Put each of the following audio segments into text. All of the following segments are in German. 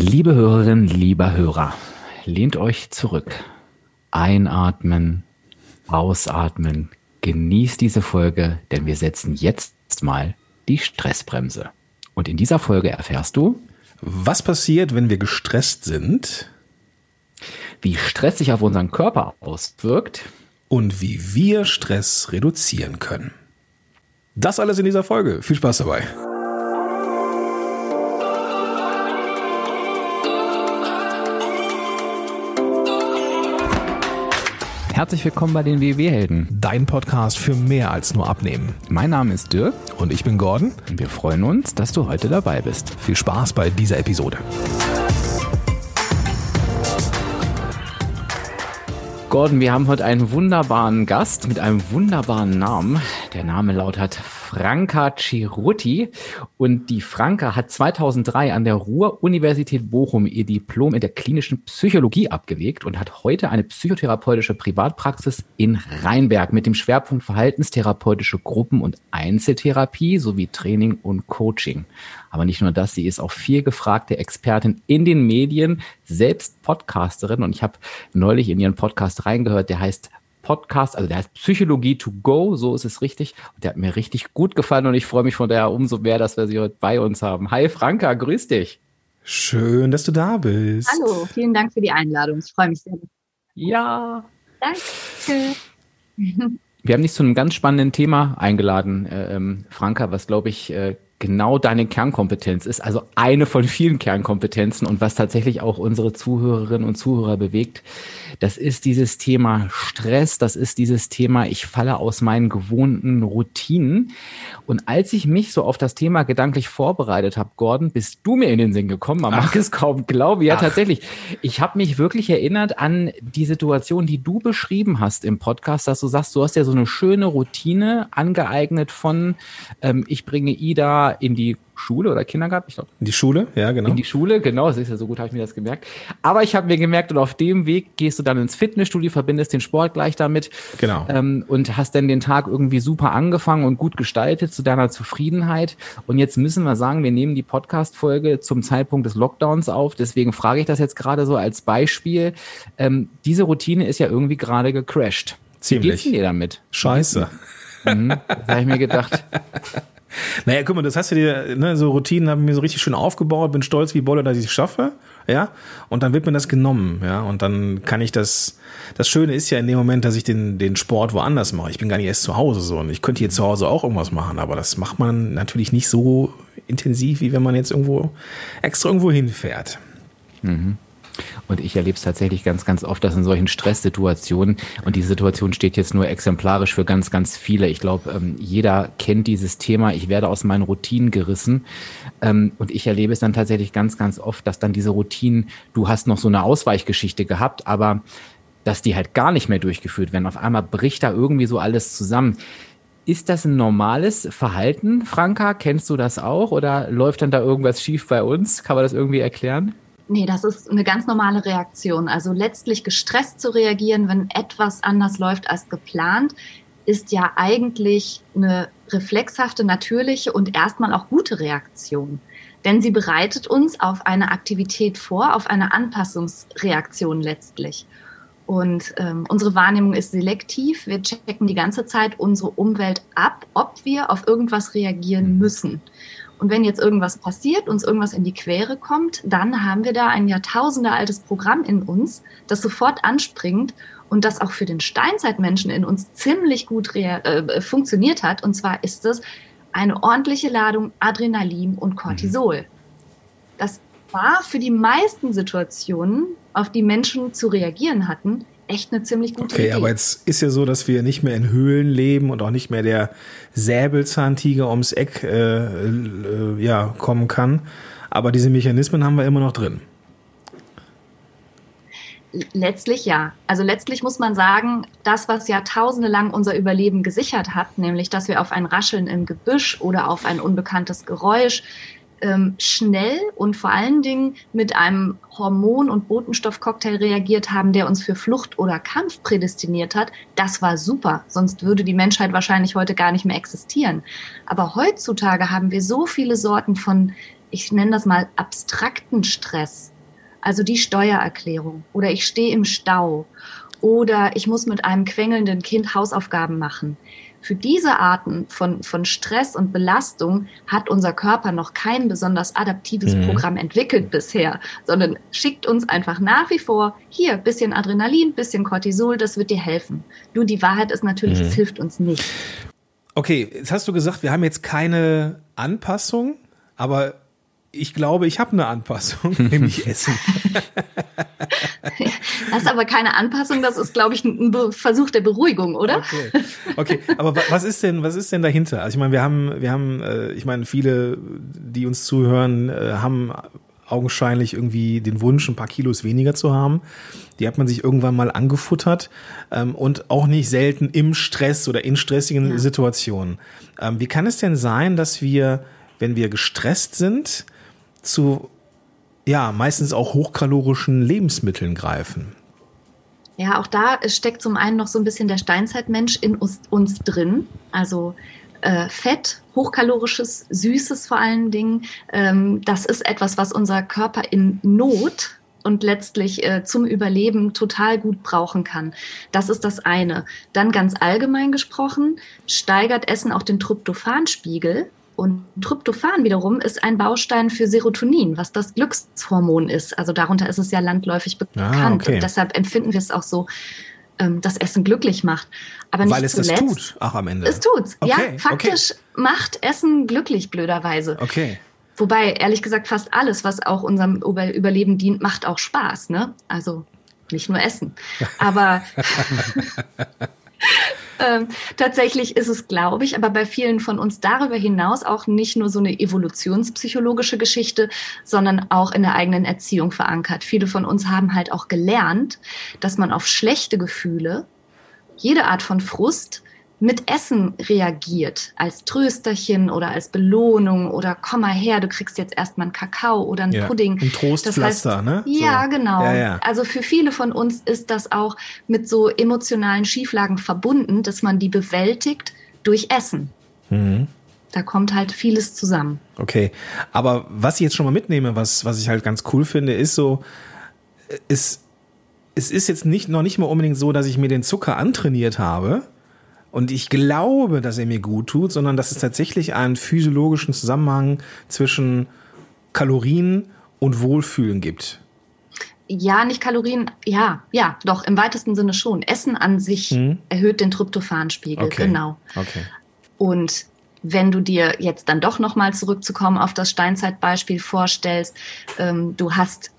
Liebe Hörerinnen, lieber Hörer, lehnt euch zurück. Einatmen, ausatmen. Genießt diese Folge, denn wir setzen jetzt mal die Stressbremse. Und in dieser Folge erfährst du, was passiert, wenn wir gestresst sind, wie Stress sich auf unseren Körper auswirkt und wie wir Stress reduzieren können. Das alles in dieser Folge. Viel Spaß dabei. Herzlich willkommen bei den WW-Helden. Dein Podcast für mehr als nur Abnehmen. Mein Name ist Dirk. Und ich bin Gordon. Und wir freuen uns, dass du heute dabei bist. Viel Spaß bei dieser Episode. Gordon, wir haben heute einen wunderbaren Gast mit einem wunderbaren Namen. Der Name lautet Franka Ciruti. Und die Franka hat 2003 an der Ruhr-Universität Bochum ihr Diplom in der klinischen Psychologie abgelegt und hat heute eine psychotherapeutische Privatpraxis in Rheinberg mit dem Schwerpunkt verhaltenstherapeutische Gruppen- und Einzeltherapie sowie Training und Coaching. Aber nicht nur das, sie ist auch viel gefragte Expertin in den Medien, selbst Podcasterin. Und ich habe neulich in ihren Podcast reingehört, der heißt Podcast, also der heißt Psychologie to go, so ist es richtig. Und der hat mir richtig gut gefallen und ich freue mich von daher umso mehr, dass wir sie heute bei uns haben. Hi Franka, grüß dich. Schön, dass du da bist. Hallo, vielen Dank für die Einladung. Ich freue mich sehr. Ja. Danke. Wir haben dich zu einem ganz spannenden Thema eingeladen, äh, ähm, Franka, was glaube ich äh, genau deine Kernkompetenz ist, also eine von vielen Kernkompetenzen und was tatsächlich auch unsere Zuhörerinnen und Zuhörer bewegt, das ist dieses Thema Stress, das ist dieses Thema, ich falle aus meinen gewohnten Routinen. Und als ich mich so auf das Thema gedanklich vorbereitet habe, Gordon, bist du mir in den Sinn gekommen, man Ach. mag es kaum glauben, ja Ach. tatsächlich. Ich habe mich wirklich erinnert an die Situation, die du beschrieben hast im Podcast, dass du sagst, du hast ja so eine schöne Routine angeeignet von, ähm, ich bringe Ida in die Schule oder Kindergarten, ich glaube. In die Schule, ja, genau. In die Schule, genau, das ist ja so gut, habe ich mir das gemerkt. Aber ich habe mir gemerkt, und auf dem Weg gehst du dann ins Fitnessstudio, verbindest den Sport gleich damit. Genau. Ähm, und hast dann den Tag irgendwie super angefangen und gut gestaltet zu deiner Zufriedenheit. Und jetzt müssen wir sagen, wir nehmen die Podcast-Folge zum Zeitpunkt des Lockdowns auf. Deswegen frage ich das jetzt gerade so als Beispiel. Ähm, diese Routine ist ja irgendwie gerade gecrashed. Ziemlich. Wie geht's denn dir damit? Scheiße. Mhm, das habe ich mir gedacht. Naja, guck mal, das hast du dir, ne, so Routinen haben mir so richtig schön aufgebaut, bin stolz wie Bolle, dass ich es schaffe, ja, und dann wird mir das genommen, ja, und dann kann ich das, das Schöne ist ja in dem Moment, dass ich den, den Sport woanders mache. Ich bin gar nicht erst zu Hause so und ich könnte hier zu Hause auch irgendwas machen, aber das macht man natürlich nicht so intensiv, wie wenn man jetzt irgendwo extra irgendwo hinfährt. Mhm. Und ich erlebe es tatsächlich ganz, ganz oft, dass in solchen Stresssituationen, und die Situation steht jetzt nur exemplarisch für ganz, ganz viele. Ich glaube, ähm, jeder kennt dieses Thema. Ich werde aus meinen Routinen gerissen. Ähm, und ich erlebe es dann tatsächlich ganz, ganz oft, dass dann diese Routinen, du hast noch so eine Ausweichgeschichte gehabt, aber dass die halt gar nicht mehr durchgeführt werden. Auf einmal bricht da irgendwie so alles zusammen. Ist das ein normales Verhalten, Franka? Kennst du das auch? Oder läuft dann da irgendwas schief bei uns? Kann man das irgendwie erklären? Nee, das ist eine ganz normale Reaktion. Also letztlich gestresst zu reagieren, wenn etwas anders läuft als geplant, ist ja eigentlich eine reflexhafte, natürliche und erstmal auch gute Reaktion. Denn sie bereitet uns auf eine Aktivität vor, auf eine Anpassungsreaktion letztlich. Und ähm, unsere Wahrnehmung ist selektiv. Wir checken die ganze Zeit unsere Umwelt ab, ob wir auf irgendwas reagieren müssen. Und wenn jetzt irgendwas passiert, uns irgendwas in die Quere kommt, dann haben wir da ein Jahrtausende altes Programm in uns, das sofort anspringt und das auch für den Steinzeitmenschen in uns ziemlich gut äh, funktioniert hat. Und zwar ist es eine ordentliche Ladung Adrenalin und Cortisol. Das war für die meisten Situationen, auf die Menschen zu reagieren hatten, echt eine ziemlich gute okay, Idee. Okay, aber jetzt ist ja so, dass wir nicht mehr in Höhlen leben und auch nicht mehr der Säbelzahntiger ums Eck äh, äh, ja, kommen kann. Aber diese Mechanismen haben wir immer noch drin. Letztlich ja. Also letztlich muss man sagen, das, was jahrtausende lang unser Überleben gesichert hat, nämlich dass wir auf ein Rascheln im Gebüsch oder auf ein unbekanntes Geräusch ähm, schnell und vor allen Dingen mit einem Hormon- und Botenstoffcocktail reagiert haben, der uns für Flucht oder Kampf prädestiniert hat, das war super. Sonst würde die Menschheit wahrscheinlich heute gar nicht mehr existieren. Aber heutzutage haben wir so viele Sorten von ich nenne das mal abstrakten Stress, also die Steuererklärung oder ich stehe im Stau oder ich muss mit einem quengelnden Kind Hausaufgaben machen. Für diese Arten von, von Stress und Belastung hat unser Körper noch kein besonders adaptives mhm. Programm entwickelt bisher, sondern schickt uns einfach nach wie vor hier bisschen Adrenalin, bisschen Cortisol, das wird dir helfen. Nur die Wahrheit ist natürlich, mhm. es hilft uns nicht. Okay, jetzt hast du gesagt, wir haben jetzt keine Anpassung, aber ich glaube, ich habe eine Anpassung, nämlich Essen. das ist aber keine Anpassung, das ist, glaube ich, ein Versuch der Beruhigung, oder? Okay. Okay, aber was ist denn, was ist denn dahinter? Also ich meine, wir haben, wir haben, äh, ich meine, viele, die uns zuhören, äh, haben augenscheinlich irgendwie den Wunsch, ein paar Kilos weniger zu haben. Die hat man sich irgendwann mal angefuttert ähm, und auch nicht selten im Stress oder in stressigen ja. Situationen. Ähm, wie kann es denn sein, dass wir, wenn wir gestresst sind, zu ja meistens auch hochkalorischen Lebensmitteln greifen. Ja, auch da steckt zum einen noch so ein bisschen der Steinzeitmensch in uns, uns drin. Also äh, Fett, hochkalorisches, süßes vor allen Dingen, ähm, das ist etwas, was unser Körper in Not und letztlich äh, zum Überleben total gut brauchen kann. Das ist das eine. Dann ganz allgemein gesprochen, steigert Essen auch den Tryptophanspiegel. Und Tryptophan wiederum ist ein Baustein für Serotonin, was das Glückshormon ist. Also darunter ist es ja landläufig ah, bekannt. Ah, okay. Und deshalb empfinden wir es auch so, ähm, dass Essen glücklich macht. Aber nicht Weil es zuletzt, das tut, ach am Ende. Es tut's. Okay, ja, faktisch okay. macht Essen glücklich, blöderweise. Okay. Wobei, ehrlich gesagt, fast alles, was auch unserem Überleben dient, macht auch Spaß, ne? Also nicht nur Essen. Aber ähm, tatsächlich ist es, glaube ich, aber bei vielen von uns darüber hinaus auch nicht nur so eine evolutionspsychologische Geschichte, sondern auch in der eigenen Erziehung verankert. Viele von uns haben halt auch gelernt, dass man auf schlechte Gefühle, jede Art von Frust, mit Essen reagiert, als Trösterchen oder als Belohnung oder komm mal her, du kriegst jetzt erstmal einen Kakao oder einen ja, Pudding. Ein Trostpflaster, das heißt, ne? Ja, so. genau. Ja, ja. Also für viele von uns ist das auch mit so emotionalen Schieflagen verbunden, dass man die bewältigt durch Essen. Mhm. Da kommt halt vieles zusammen. Okay, aber was ich jetzt schon mal mitnehme, was, was ich halt ganz cool finde, ist so, ist, es ist jetzt nicht, noch nicht mal unbedingt so, dass ich mir den Zucker antrainiert habe, und ich glaube, dass er mir gut tut, sondern dass es tatsächlich einen physiologischen Zusammenhang zwischen Kalorien und Wohlfühlen gibt. Ja, nicht Kalorien, ja, ja, doch, im weitesten Sinne schon. Essen an sich hm. erhöht den Tryptophanspiegel, okay. genau. Okay. Und wenn du dir jetzt dann doch nochmal zurückzukommen auf das Steinzeitbeispiel vorstellst, ähm, du hast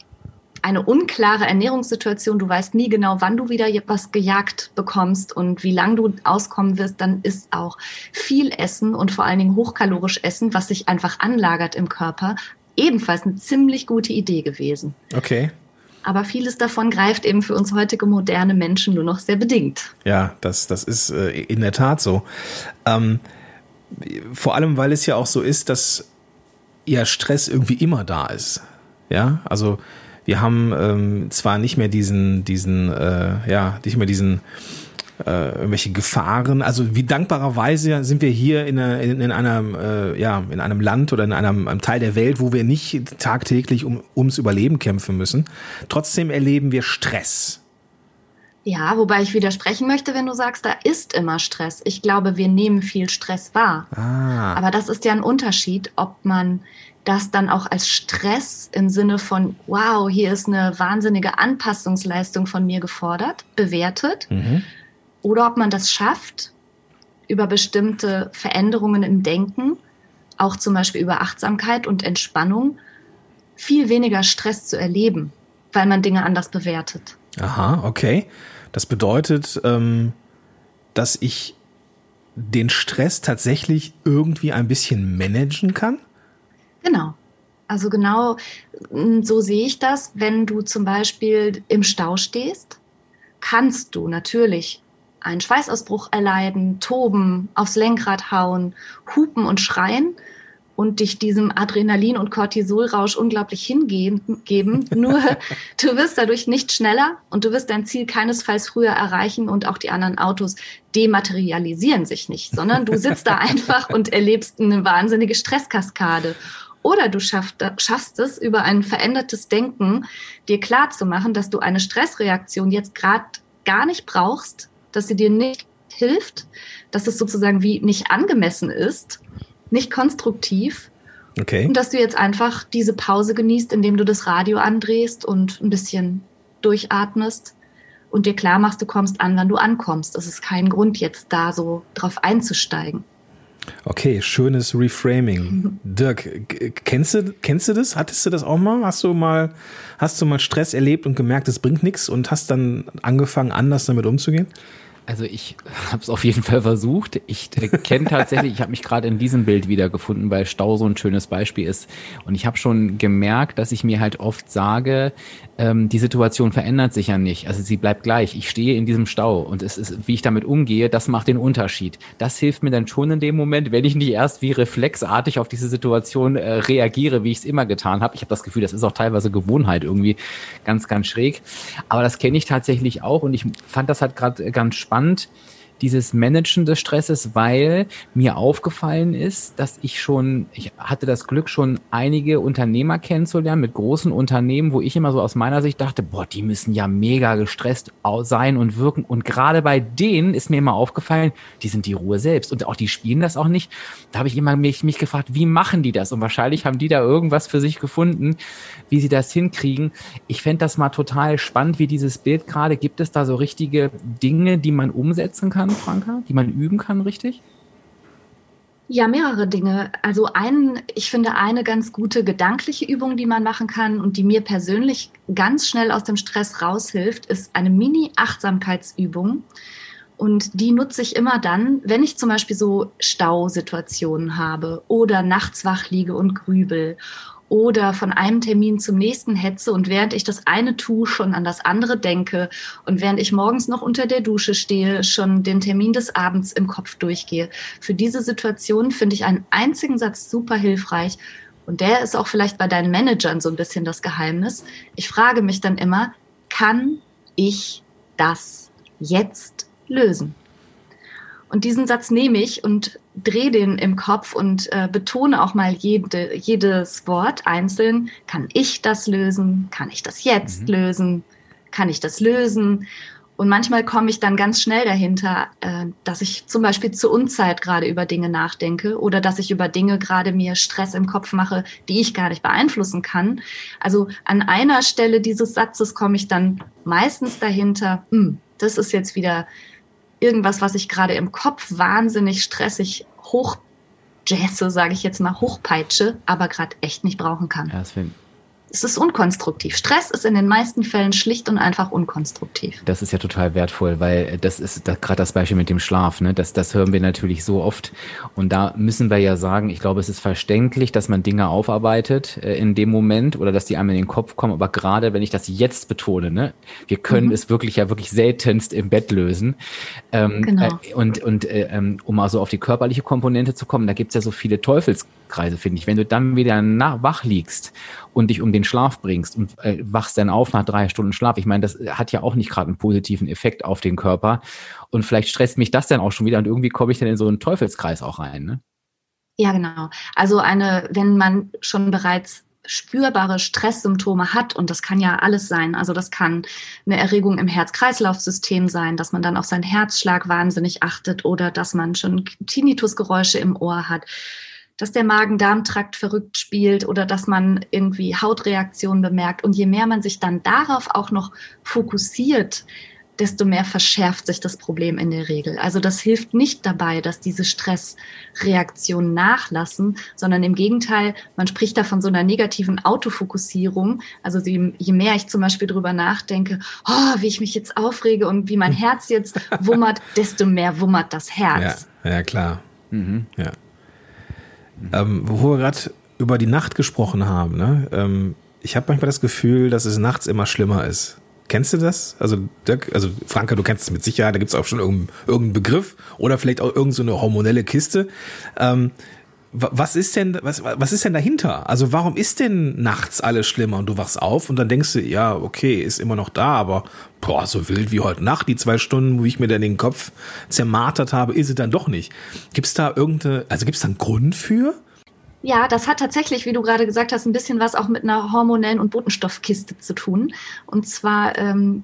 eine unklare Ernährungssituation, du weißt nie genau, wann du wieder was gejagt bekommst und wie lang du auskommen wirst, dann ist auch viel Essen und vor allen Dingen hochkalorisch Essen, was sich einfach anlagert im Körper, ebenfalls eine ziemlich gute Idee gewesen. Okay. Aber vieles davon greift eben für uns heutige moderne Menschen nur noch sehr bedingt. Ja, das, das ist äh, in der Tat so. Ähm, vor allem, weil es ja auch so ist, dass ja Stress irgendwie immer da ist. Ja, also wir haben ähm, zwar nicht mehr diesen, diesen, äh, ja, nicht mehr diesen äh, irgendwelche Gefahren. Also wie dankbarerweise sind wir hier in, einer, in, in einem, äh, ja, in einem Land oder in einem, einem Teil der Welt, wo wir nicht tagtäglich um, ums Überleben kämpfen müssen. Trotzdem erleben wir Stress. Ja, wobei ich widersprechen möchte, wenn du sagst, da ist immer Stress. Ich glaube, wir nehmen viel Stress wahr. Ah. Aber das ist ja ein Unterschied, ob man das dann auch als Stress im Sinne von, wow, hier ist eine wahnsinnige Anpassungsleistung von mir gefordert, bewertet. Mhm. Oder ob man das schafft, über bestimmte Veränderungen im Denken, auch zum Beispiel über Achtsamkeit und Entspannung, viel weniger Stress zu erleben, weil man Dinge anders bewertet. Aha, okay. Das bedeutet, ähm, dass ich den Stress tatsächlich irgendwie ein bisschen managen kann? Genau. Also genau hm, so sehe ich das. Wenn du zum Beispiel im Stau stehst, kannst du natürlich einen Schweißausbruch erleiden, toben, aufs Lenkrad hauen, hupen und schreien und dich diesem Adrenalin- und Cortisolrausch unglaublich hingeben. Nur du wirst dadurch nicht schneller und du wirst dein Ziel keinesfalls früher erreichen und auch die anderen Autos dematerialisieren sich nicht, sondern du sitzt da einfach und erlebst eine wahnsinnige Stresskaskade. Oder du schaffst, es, über ein verändertes Denken dir klar zu machen, dass du eine Stressreaktion jetzt gerade gar nicht brauchst, dass sie dir nicht hilft, dass es sozusagen wie nicht angemessen ist, nicht konstruktiv. Okay. Und dass du jetzt einfach diese Pause genießt, indem du das Radio andrehst und ein bisschen durchatmest und dir klar machst, du kommst an, wann du ankommst. Es ist kein Grund, jetzt da so drauf einzusteigen. Okay, schönes Reframing. Dirk, kennst du, kennst du das? Hattest du das auch mal? Hast du mal, hast du mal Stress erlebt und gemerkt, es bringt nichts und hast dann angefangen, anders damit umzugehen? Also ich habe es auf jeden Fall versucht. Ich äh, kenne tatsächlich, ich habe mich gerade in diesem Bild wiedergefunden, weil Stau so ein schönes Beispiel ist. Und ich habe schon gemerkt, dass ich mir halt oft sage, ähm, die Situation verändert sich ja nicht. Also sie bleibt gleich. Ich stehe in diesem Stau und es ist, wie ich damit umgehe, das macht den Unterschied. Das hilft mir dann schon in dem Moment, wenn ich nicht erst wie reflexartig auf diese Situation äh, reagiere, wie ich es immer getan habe. Ich habe das Gefühl, das ist auch teilweise Gewohnheit irgendwie ganz, ganz schräg. Aber das kenne ich tatsächlich auch und ich fand das halt gerade ganz spannend spannend dieses Managen des Stresses, weil mir aufgefallen ist, dass ich schon, ich hatte das Glück, schon einige Unternehmer kennenzulernen mit großen Unternehmen, wo ich immer so aus meiner Sicht dachte, boah, die müssen ja mega gestresst sein und wirken. Und gerade bei denen ist mir immer aufgefallen, die sind die Ruhe selbst und auch die spielen das auch nicht. Da habe ich immer mich, mich gefragt, wie machen die das? Und wahrscheinlich haben die da irgendwas für sich gefunden, wie sie das hinkriegen. Ich fände das mal total spannend, wie dieses Bild gerade. Gibt es da so richtige Dinge, die man umsetzen kann? Kann, Franka, die man üben kann, richtig? Ja, mehrere Dinge. Also einen, ich finde eine ganz gute gedankliche Übung, die man machen kann und die mir persönlich ganz schnell aus dem Stress raushilft, ist eine Mini-Achtsamkeitsübung. Und die nutze ich immer dann, wenn ich zum Beispiel so Stausituationen habe oder nachts wach liege und grübel oder von einem Termin zum nächsten hetze und während ich das eine tue, schon an das andere denke und während ich morgens noch unter der Dusche stehe, schon den Termin des Abends im Kopf durchgehe. Für diese Situation finde ich einen einzigen Satz super hilfreich und der ist auch vielleicht bei deinen Managern so ein bisschen das Geheimnis. Ich frage mich dann immer, kann ich das jetzt lösen? Und diesen Satz nehme ich und drehe den im Kopf und äh, betone auch mal jede, jedes Wort einzeln. Kann ich das lösen? Kann ich das jetzt mhm. lösen? Kann ich das lösen? Und manchmal komme ich dann ganz schnell dahinter, äh, dass ich zum Beispiel zur Unzeit gerade über Dinge nachdenke oder dass ich über Dinge gerade mir Stress im Kopf mache, die ich gar nicht beeinflussen kann. Also an einer Stelle dieses Satzes komme ich dann meistens dahinter, hm, das ist jetzt wieder irgendwas, was ich gerade im Kopf wahnsinnig stressig hochjazze, sage ich jetzt mal, hochpeitsche, aber gerade echt nicht brauchen kann. Ja, das es ist unkonstruktiv. Stress ist in den meisten Fällen schlicht und einfach unkonstruktiv. Das ist ja total wertvoll, weil das ist da, gerade das Beispiel mit dem Schlaf. Ne? Das, das hören wir natürlich so oft. Und da müssen wir ja sagen, ich glaube, es ist verständlich, dass man Dinge aufarbeitet äh, in dem Moment oder dass die einem in den Kopf kommen. Aber gerade wenn ich das jetzt betone, ne? wir können mhm. es wirklich ja wirklich seltenst im Bett lösen. Ähm, genau. Äh, und und äh, ähm, um also auf die körperliche Komponente zu kommen, da gibt's ja so viele Teufelskreise, finde ich. Wenn du dann wieder nach, wach liegst und dich um den Schlaf bringst und äh, wachst dann auf nach drei Stunden Schlaf. Ich meine, das hat ja auch nicht gerade einen positiven Effekt auf den Körper. Und vielleicht stresst mich das dann auch schon wieder und irgendwie komme ich dann in so einen Teufelskreis auch rein. Ne? Ja, genau. Also eine, wenn man schon bereits spürbare Stresssymptome hat, und das kann ja alles sein, also das kann eine Erregung im Herz-Kreislauf-System sein, dass man dann auf seinen Herzschlag wahnsinnig achtet oder dass man schon Tinnitusgeräusche im Ohr hat, dass der Magen-Darm-Trakt verrückt spielt oder dass man irgendwie Hautreaktionen bemerkt. Und je mehr man sich dann darauf auch noch fokussiert, desto mehr verschärft sich das Problem in der Regel. Also das hilft nicht dabei, dass diese Stressreaktionen nachlassen, sondern im Gegenteil, man spricht da von so einer negativen Autofokussierung. Also je mehr ich zum Beispiel drüber nachdenke, oh, wie ich mich jetzt aufrege und wie mein Herz jetzt wummert, desto mehr wummert das Herz. Ja, ja klar. Mhm. Ja. Ähm, wo wir gerade über die Nacht gesprochen haben, ne? Ähm, ich habe manchmal das Gefühl, dass es nachts immer schlimmer ist. Kennst du das? Also, Dirk, also Franka, du kennst es mit Sicherheit, da gibt es auch schon irgendeinen, irgendeinen Begriff oder vielleicht auch irgendeine so hormonelle Kiste. Ähm, was ist denn, was, was ist denn dahinter? Also warum ist denn nachts alles schlimmer und du wachst auf und dann denkst du, ja, okay, ist immer noch da, aber boah, so wild wie heute Nacht, die zwei Stunden, wo ich mir dann den Kopf zermartert habe, ist es dann doch nicht. Gibt's da irgendeine, also gibt's da einen Grund für? Ja, das hat tatsächlich, wie du gerade gesagt hast, ein bisschen was auch mit einer hormonellen und Botenstoffkiste zu tun. Und zwar, ähm,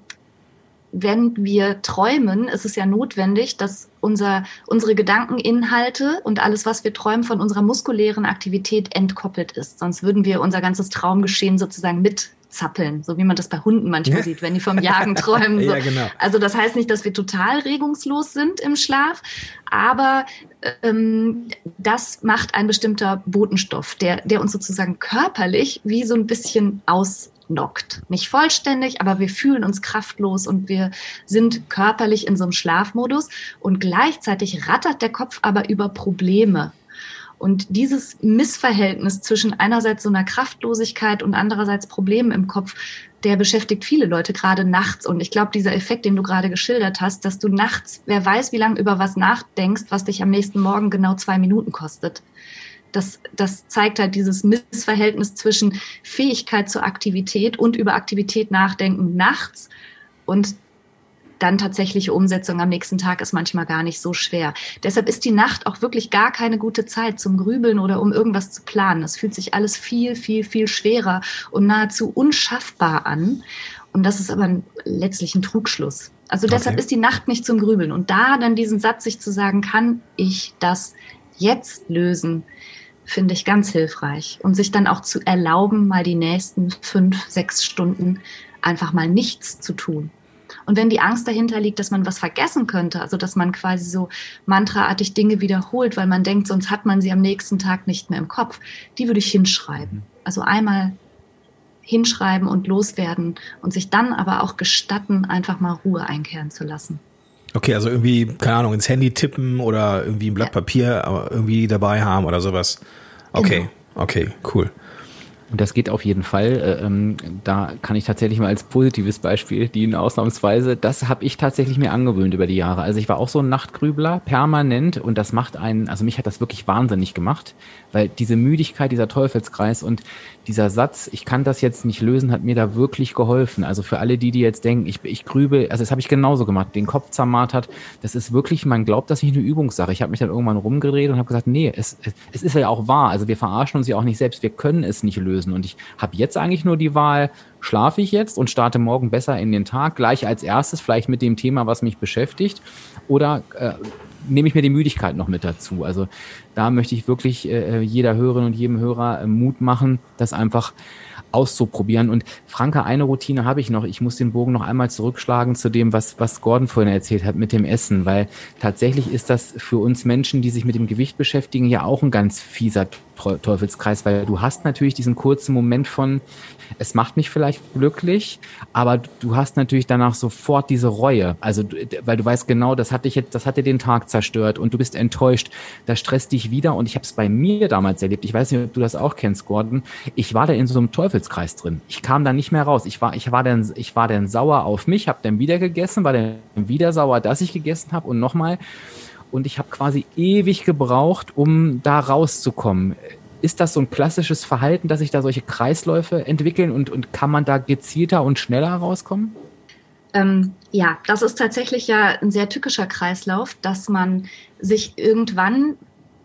wenn wir träumen, ist es ja notwendig, dass unser, unsere Gedankeninhalte und alles, was wir träumen, von unserer muskulären Aktivität entkoppelt ist. Sonst würden wir unser ganzes Traumgeschehen sozusagen mit zappeln, so wie man das bei Hunden manchmal sieht, wenn die vom Jagen träumen. So. ja, genau. Also das heißt nicht, dass wir total regungslos sind im Schlaf, aber ähm, das macht ein bestimmter Botenstoff, der, der uns sozusagen körperlich wie so ein bisschen ausnockt. Nicht vollständig, aber wir fühlen uns kraftlos und wir sind körperlich in so einem Schlafmodus und gleichzeitig rattert der Kopf aber über Probleme und dieses Missverhältnis zwischen einerseits so einer Kraftlosigkeit und andererseits Problemen im Kopf, der beschäftigt viele Leute gerade nachts. Und ich glaube, dieser Effekt, den du gerade geschildert hast, dass du nachts, wer weiß, wie lange über was nachdenkst, was dich am nächsten Morgen genau zwei Minuten kostet. Das, das zeigt halt dieses Missverhältnis zwischen Fähigkeit zur Aktivität und über Aktivität nachdenken nachts und dann tatsächliche Umsetzung am nächsten Tag ist manchmal gar nicht so schwer. Deshalb ist die Nacht auch wirklich gar keine gute Zeit zum Grübeln oder um irgendwas zu planen. Es fühlt sich alles viel, viel, viel schwerer und nahezu unschaffbar an. Und das ist aber letztlich ein Trugschluss. Also deshalb okay. ist die Nacht nicht zum Grübeln. Und da dann diesen Satz sich zu sagen, kann ich das jetzt lösen, finde ich ganz hilfreich. Und sich dann auch zu erlauben, mal die nächsten fünf, sechs Stunden einfach mal nichts zu tun. Und wenn die Angst dahinter liegt, dass man was vergessen könnte, also dass man quasi so mantraartig Dinge wiederholt, weil man denkt, sonst hat man sie am nächsten Tag nicht mehr im Kopf, die würde ich hinschreiben. Also einmal hinschreiben und loswerden und sich dann aber auch gestatten, einfach mal Ruhe einkehren zu lassen. Okay, also irgendwie, keine Ahnung, ins Handy tippen oder irgendwie ein Blatt ja. Papier irgendwie dabei haben oder sowas. Okay, genau. okay, cool. Und das geht auf jeden Fall. Äh, ähm, da kann ich tatsächlich mal als positives Beispiel dienen, ausnahmsweise. Das habe ich tatsächlich mir angewöhnt über die Jahre. Also ich war auch so ein Nachtgrübler, permanent. Und das macht einen, also mich hat das wirklich wahnsinnig gemacht, weil diese Müdigkeit, dieser Teufelskreis und dieser Satz, ich kann das jetzt nicht lösen, hat mir da wirklich geholfen. Also für alle die, die jetzt denken, ich, ich grübe, also das habe ich genauso gemacht, den Kopf zermartert. Das ist wirklich, man glaubt das nicht eine Übungssache. Ich habe mich dann irgendwann rumgedreht und habe gesagt, nee, es, es ist ja auch wahr. Also wir verarschen uns ja auch nicht selbst, wir können es nicht lösen. Und ich habe jetzt eigentlich nur die Wahl, schlafe ich jetzt und starte morgen besser in den Tag, gleich als erstes, vielleicht mit dem Thema, was mich beschäftigt, oder äh, nehme ich mir die Müdigkeit noch mit dazu. Also da möchte ich wirklich äh, jeder Hörerin und jedem Hörer äh, Mut machen, das einfach auszuprobieren. Und Franke, eine Routine habe ich noch. Ich muss den Bogen noch einmal zurückschlagen zu dem, was, was Gordon vorhin erzählt hat mit dem Essen, weil tatsächlich ist das für uns Menschen, die sich mit dem Gewicht beschäftigen, ja auch ein ganz fieser Teufelskreis, weil du hast natürlich diesen kurzen Moment von, es macht mich vielleicht glücklich, aber du hast natürlich danach sofort diese Reue. Also, weil du weißt genau, das hat dich jetzt, das hat dir den Tag zerstört und du bist enttäuscht. Das stresst dich wieder und ich habe es bei mir damals erlebt. Ich weiß nicht, ob du das auch kennst, Gordon. Ich war da in so einem Teufelskreis drin. Ich kam da nicht mehr raus. Ich war, ich war dann, ich war dann sauer auf mich, habe dann wieder gegessen, war dann wieder sauer, dass ich gegessen habe und nochmal und ich habe quasi ewig gebraucht, um da rauszukommen. Ist das so ein klassisches Verhalten, dass sich da solche Kreisläufe entwickeln und, und kann man da gezielter und schneller rauskommen? Ähm, ja, das ist tatsächlich ja ein sehr tückischer Kreislauf, dass man sich irgendwann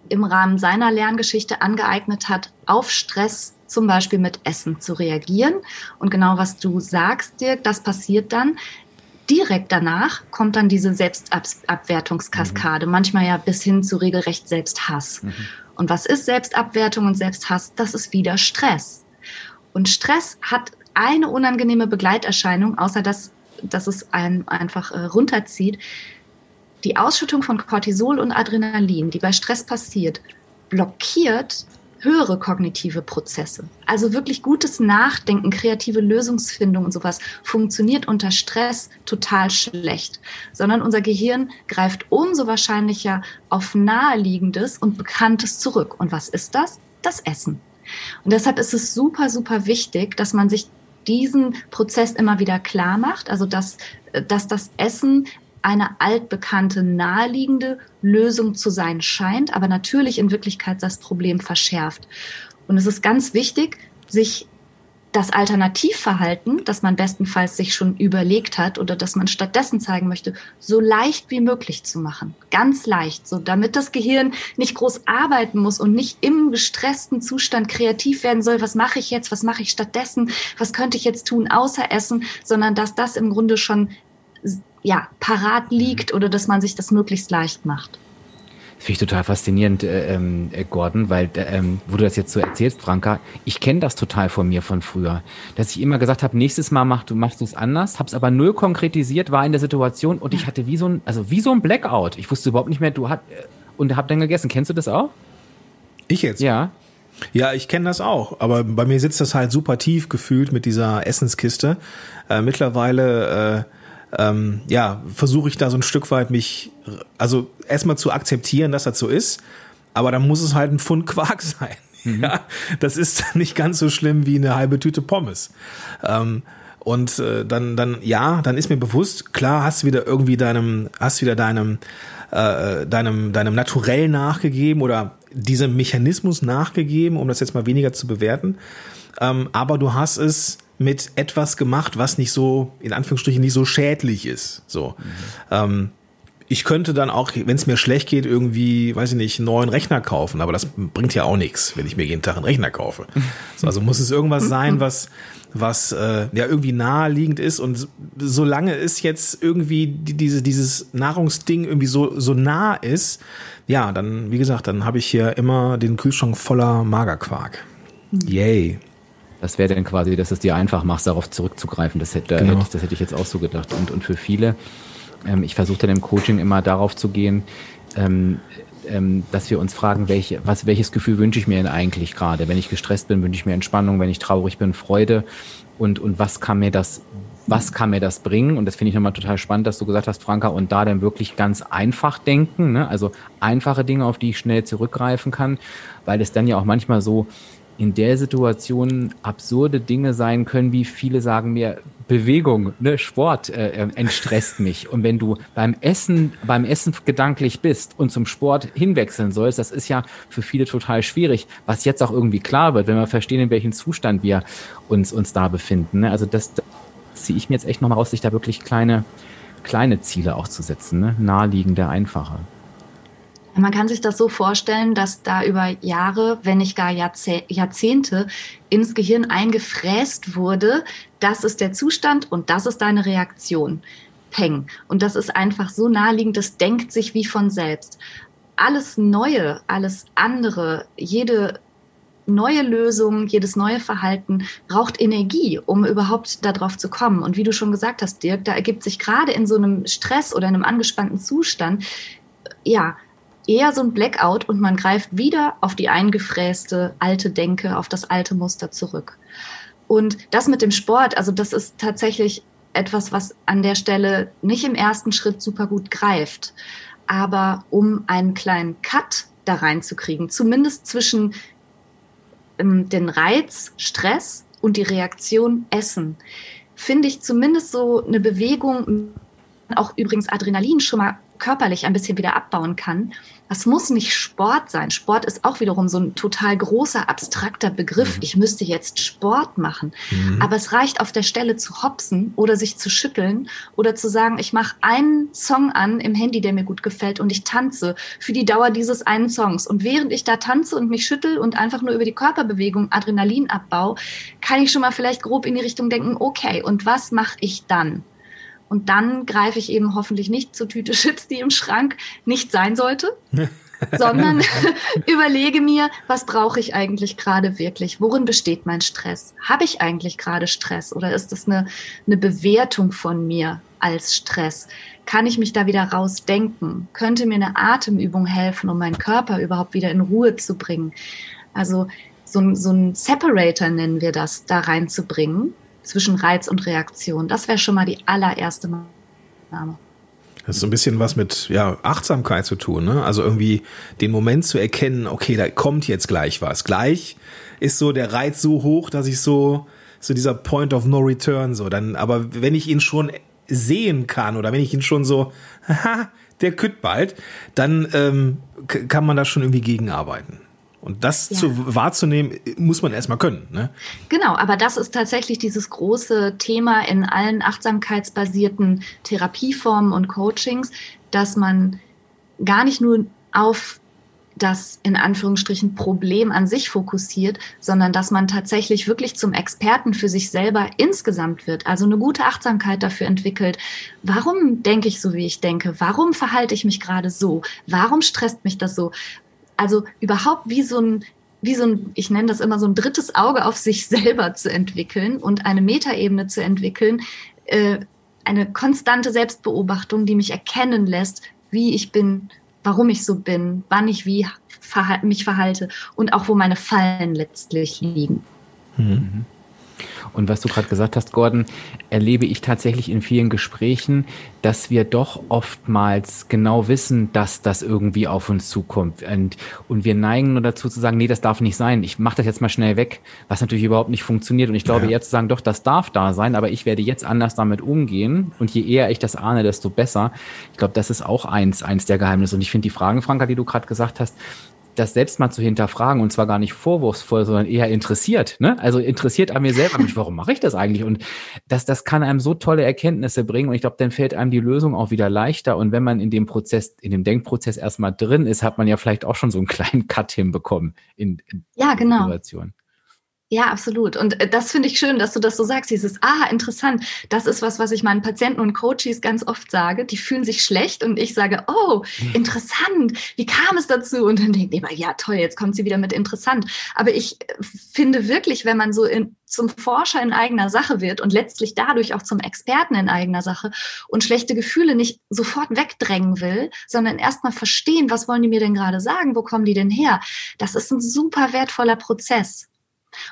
im Rahmen seiner Lerngeschichte angeeignet hat, auf Stress zum Beispiel mit Essen zu reagieren. Und genau was du sagst, Dirk, das passiert dann direkt danach kommt dann diese Selbstabwertungskaskade, mhm. manchmal ja bis hin zu regelrecht Selbsthass. Mhm. Und was ist Selbstabwertung und Selbsthass? Das ist wieder Stress. Und Stress hat eine unangenehme Begleiterscheinung, außer dass, dass es einen einfach äh, runterzieht. Die Ausschüttung von Cortisol und Adrenalin, die bei Stress passiert, blockiert höhere kognitive Prozesse. Also wirklich gutes Nachdenken, kreative Lösungsfindung und sowas funktioniert unter Stress total schlecht, sondern unser Gehirn greift umso wahrscheinlicher auf naheliegendes und bekanntes zurück. Und was ist das? Das Essen. Und deshalb ist es super, super wichtig, dass man sich diesen Prozess immer wieder klar macht, also dass, dass das Essen eine altbekannte, naheliegende Lösung zu sein scheint, aber natürlich in Wirklichkeit das Problem verschärft. Und es ist ganz wichtig, sich das Alternativverhalten, das man bestenfalls sich schon überlegt hat oder das man stattdessen zeigen möchte, so leicht wie möglich zu machen. Ganz leicht, so damit das Gehirn nicht groß arbeiten muss und nicht im gestressten Zustand kreativ werden soll. Was mache ich jetzt? Was mache ich stattdessen? Was könnte ich jetzt tun außer Essen? Sondern dass das im Grunde schon ja, parat liegt oder dass man sich das möglichst leicht macht. Finde ich total faszinierend, äh, ähm, äh, Gordon, weil, äh, ähm, wo du das jetzt so erzählst, Franka, ich kenne das total von mir von früher, dass ich immer gesagt habe, nächstes Mal mach, du, machst du es anders, habe es aber null konkretisiert, war in der Situation und ich hatte wie so ein, also wie so ein Blackout. Ich wusste überhaupt nicht mehr, du hat äh, und hab dann gegessen. Kennst du das auch? Ich jetzt? Ja. Ja, ich kenne das auch, aber bei mir sitzt das halt super tief gefühlt mit dieser Essenskiste. Äh, mittlerweile äh, ähm, ja, versuche ich da so ein Stück weit mich, also erstmal zu akzeptieren, dass das so ist, aber dann muss es halt ein Pfund Quark sein. Mhm. Ja, das ist nicht ganz so schlimm wie eine halbe Tüte Pommes. Ähm, und äh, dann, dann, ja, dann ist mir bewusst, klar, hast du wieder irgendwie deinem, hast wieder deinem, äh, deinem, deinem Naturell nachgegeben oder diesem Mechanismus nachgegeben, um das jetzt mal weniger zu bewerten. Ähm, aber du hast es mit etwas gemacht, was nicht so, in Anführungsstrichen, nicht so schädlich ist. So. Mhm. Ähm, ich könnte dann auch, wenn es mir schlecht geht, irgendwie, weiß ich nicht, einen neuen Rechner kaufen, aber das bringt ja auch nichts, wenn ich mir jeden Tag einen Rechner kaufe. So, also muss es irgendwas sein, was, was äh, ja irgendwie naheliegend ist und solange es jetzt irgendwie die, diese, dieses Nahrungsding irgendwie so, so nah ist, ja, dann, wie gesagt, dann habe ich hier immer den Kühlschrank voller Magerquark. Mhm. Yay. Das wäre dann quasi, dass es dir einfach macht, darauf zurückzugreifen. Das hätte, genau. hätte, das hätte ich jetzt auch so gedacht. Und, und für viele, ähm, ich versuche dann im Coaching immer darauf zu gehen, ähm, ähm, dass wir uns fragen, welche, was, welches Gefühl wünsche ich mir denn eigentlich gerade? Wenn ich gestresst bin, wünsche ich mir Entspannung, wenn ich traurig bin, Freude. Und, und was kann mir das, was kann mir das bringen? Und das finde ich nochmal total spannend, dass du gesagt hast, Franka, und da dann wirklich ganz einfach denken, ne? also einfache Dinge, auf die ich schnell zurückgreifen kann, weil es dann ja auch manchmal so in der Situation absurde Dinge sein können, wie viele sagen mir, Bewegung, ne, Sport äh, äh, entstresst mich. Und wenn du beim Essen, beim Essen gedanklich bist und zum Sport hinwechseln sollst, das ist ja für viele total schwierig, was jetzt auch irgendwie klar wird, wenn wir verstehen, in welchem Zustand wir uns, uns da befinden. Ne? Also das, das ziehe ich mir jetzt echt nochmal raus, sich da wirklich kleine, kleine Ziele auch zu setzen, ne? naheliegende, einfache. Man kann sich das so vorstellen, dass da über Jahre, wenn nicht gar Jahrzehnte ins Gehirn eingefräst wurde, das ist der Zustand und das ist deine Reaktion. Peng. Und das ist einfach so naheliegend, das denkt sich wie von selbst. Alles Neue, alles andere, jede neue Lösung, jedes neue Verhalten braucht Energie, um überhaupt darauf zu kommen. Und wie du schon gesagt hast, Dirk, da ergibt sich gerade in so einem Stress oder einem angespannten Zustand, ja, eher so ein Blackout und man greift wieder auf die eingefräste alte Denke, auf das alte Muster zurück. Und das mit dem Sport, also das ist tatsächlich etwas, was an der Stelle nicht im ersten Schritt super gut greift. Aber um einen kleinen Cut da reinzukriegen, zumindest zwischen ähm, den Reiz, Stress und die Reaktion Essen, finde ich zumindest so eine Bewegung, auch übrigens Adrenalin schon mal körperlich ein bisschen wieder abbauen kann. Das muss nicht Sport sein. Sport ist auch wiederum so ein total großer, abstrakter Begriff. Mhm. Ich müsste jetzt Sport machen. Mhm. Aber es reicht auf der Stelle zu hopsen oder sich zu schütteln oder zu sagen, ich mache einen Song an im Handy, der mir gut gefällt und ich tanze für die Dauer dieses einen Songs. Und während ich da tanze und mich schüttel und einfach nur über die Körperbewegung Adrenalin abbau, kann ich schon mal vielleicht grob in die Richtung denken, okay, und was mache ich dann? Und dann greife ich eben hoffentlich nicht zur Tüte Chips, die im Schrank nicht sein sollte, sondern überlege mir, was brauche ich eigentlich gerade wirklich? Worin besteht mein Stress? Habe ich eigentlich gerade Stress oder ist das eine, eine Bewertung von mir als Stress? Kann ich mich da wieder rausdenken? Könnte mir eine Atemübung helfen, um meinen Körper überhaupt wieder in Ruhe zu bringen? Also so, so ein Separator nennen wir das, da reinzubringen zwischen Reiz und Reaktion. Das wäre schon mal die allererste Maßnahme. Das ist so ein bisschen was mit ja, Achtsamkeit zu tun, ne? Also irgendwie den Moment zu erkennen, okay, da kommt jetzt gleich was. Gleich ist so der Reiz so hoch, dass ich so, so dieser Point of No Return so, dann, aber wenn ich ihn schon sehen kann oder wenn ich ihn schon so, haha, der kütt bald, dann ähm, kann man da schon irgendwie gegenarbeiten. Und das ja. zu wahrzunehmen, muss man erstmal können. Ne? Genau, aber das ist tatsächlich dieses große Thema in allen achtsamkeitsbasierten Therapieformen und Coachings, dass man gar nicht nur auf das in Anführungsstrichen Problem an sich fokussiert, sondern dass man tatsächlich wirklich zum Experten für sich selber insgesamt wird, also eine gute Achtsamkeit dafür entwickelt. Warum denke ich so, wie ich denke? Warum verhalte ich mich gerade so? Warum stresst mich das so? Also überhaupt wie so ein wie so ein, ich nenne das immer so ein drittes Auge auf sich selber zu entwickeln und eine Metaebene zu entwickeln, äh, eine konstante Selbstbeobachtung, die mich erkennen lässt, wie ich bin, warum ich so bin, wann ich wie verha mich verhalte und auch wo meine Fallen letztlich liegen. Mhm. Und was du gerade gesagt hast, Gordon, erlebe ich tatsächlich in vielen Gesprächen, dass wir doch oftmals genau wissen, dass das irgendwie auf uns zukommt. Und, und wir neigen nur dazu zu sagen, nee, das darf nicht sein. Ich mache das jetzt mal schnell weg, was natürlich überhaupt nicht funktioniert. Und ich glaube, ja. jetzt zu sagen, doch, das darf da sein, aber ich werde jetzt anders damit umgehen. Und je eher ich das ahne, desto besser. Ich glaube, das ist auch eins, eins der Geheimnisse. Und ich finde die Fragen, Franka, die du gerade gesagt hast, das selbst mal zu hinterfragen und zwar gar nicht vorwurfsvoll, sondern eher interessiert. Ne? Also interessiert an mir selber, Mensch, warum mache ich das eigentlich? Und das, das kann einem so tolle Erkenntnisse bringen und ich glaube, dann fällt einem die Lösung auch wieder leichter. Und wenn man in dem Prozess, in dem Denkprozess erstmal drin ist, hat man ja vielleicht auch schon so einen kleinen Cut hinbekommen in, in ja, genau. Situation. Ja, absolut. Und äh, das finde ich schön, dass du das so sagst. Dieses, ah, interessant. Das ist was, was ich meinen Patienten und Coaches ganz oft sage. Die fühlen sich schlecht und ich sage, oh, interessant. Wie kam es dazu? Und dann die immer, ja, toll, jetzt kommt sie wieder mit interessant. Aber ich äh, finde wirklich, wenn man so in, zum Forscher in eigener Sache wird und letztlich dadurch auch zum Experten in eigener Sache und schlechte Gefühle nicht sofort wegdrängen will, sondern erstmal verstehen, was wollen die mir denn gerade sagen? Wo kommen die denn her? Das ist ein super wertvoller Prozess.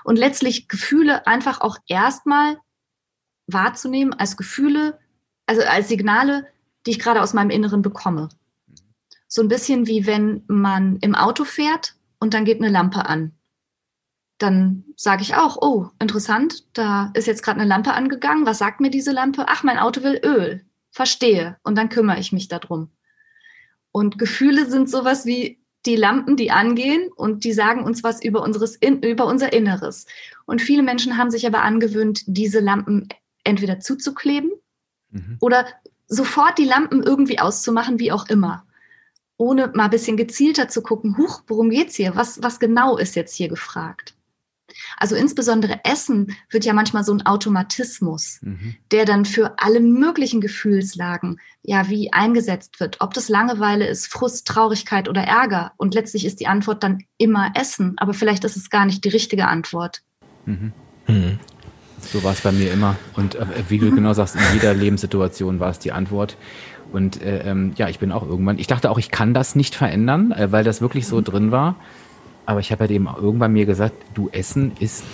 Und letztlich Gefühle einfach auch erstmal wahrzunehmen als Gefühle, also als Signale, die ich gerade aus meinem Inneren bekomme. So ein bisschen wie wenn man im Auto fährt und dann geht eine Lampe an. Dann sage ich auch, oh, interessant, da ist jetzt gerade eine Lampe angegangen. Was sagt mir diese Lampe? Ach, mein Auto will Öl. Verstehe. Und dann kümmere ich mich darum. Und Gefühle sind sowas wie die Lampen, die angehen und die sagen uns was über, unseres, über unser Inneres. Und viele Menschen haben sich aber angewöhnt, diese Lampen entweder zuzukleben mhm. oder sofort die Lampen irgendwie auszumachen, wie auch immer. Ohne mal ein bisschen gezielter zu gucken, huch, worum geht's hier? Was, was genau ist jetzt hier gefragt? Also insbesondere Essen wird ja manchmal so ein Automatismus, mhm. der dann für alle möglichen Gefühlslagen ja wie eingesetzt wird. Ob das Langeweile ist, Frust, Traurigkeit oder Ärger. Und letztlich ist die Antwort dann immer Essen. Aber vielleicht ist es gar nicht die richtige Antwort. Mhm. Mhm. So war es bei mir immer. Und äh, wie du genau sagst, in jeder Lebenssituation war es die Antwort. Und äh, ähm, ja, ich bin auch irgendwann, ich dachte auch, ich kann das nicht verändern, äh, weil das wirklich so drin war. Aber ich habe halt eben irgendwann mir gesagt, du Essen ist,